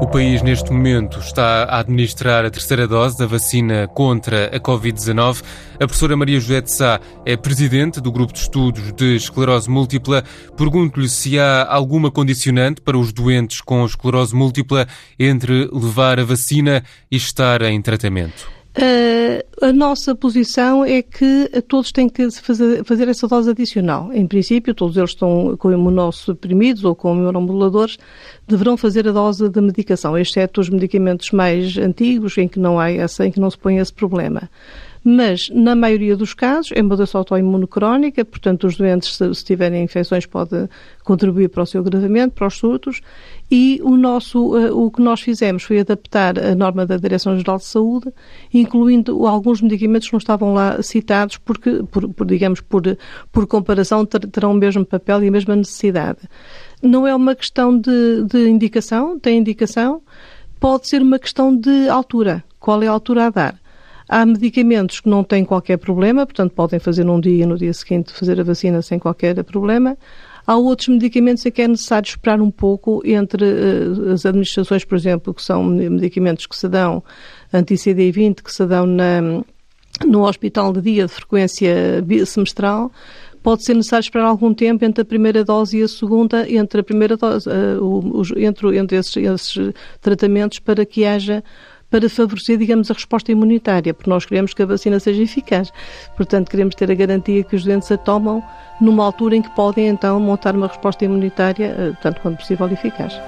O país, neste momento, está a administrar a terceira dose da vacina contra a Covid-19. A professora Maria José de Sá é presidente do Grupo de Estudos de Esclerose Múltipla. Pergunto-lhe se há alguma condicionante para os doentes com esclerose múltipla entre levar a vacina e estar em tratamento. Uh, a nossa posição é que todos têm que fazer, fazer, essa dose adicional. Em princípio, todos eles estão com imunossuprimidos ou com imunomoduladores, deverão fazer a dose de medicação, exceto os medicamentos mais antigos, em que não há essa, em que não se põe esse problema mas na maioria dos casos é uma doença autoimune crónica, portanto os doentes se, se tiverem infecções podem contribuir para o seu agravamento, para os surtos e o nosso, uh, o que nós fizemos foi adaptar a norma da Direção-Geral de Saúde, incluindo alguns medicamentos que não estavam lá citados porque, por, por digamos, por, por comparação terão o mesmo papel e a mesma necessidade. Não é uma questão de, de indicação, tem indicação, pode ser uma questão de altura. Qual é a altura a dar? Há medicamentos que não têm qualquer problema, portanto podem fazer num dia e no dia seguinte fazer a vacina sem qualquer problema. Há outros medicamentos em que é necessário esperar um pouco entre uh, as administrações, por exemplo, que são medicamentos que se dão anti-CD20, que se dão na, no hospital de dia de frequência semestral, pode ser necessário esperar algum tempo entre a primeira dose e a segunda, entre a primeira dose, uh, entre, entre esses, esses tratamentos para que haja para favorecer, digamos, a resposta imunitária, porque nós queremos que a vacina seja eficaz. Portanto, queremos ter a garantia que os doentes a tomam numa altura em que podem, então, montar uma resposta imunitária, eh, tanto quanto possível, eficaz.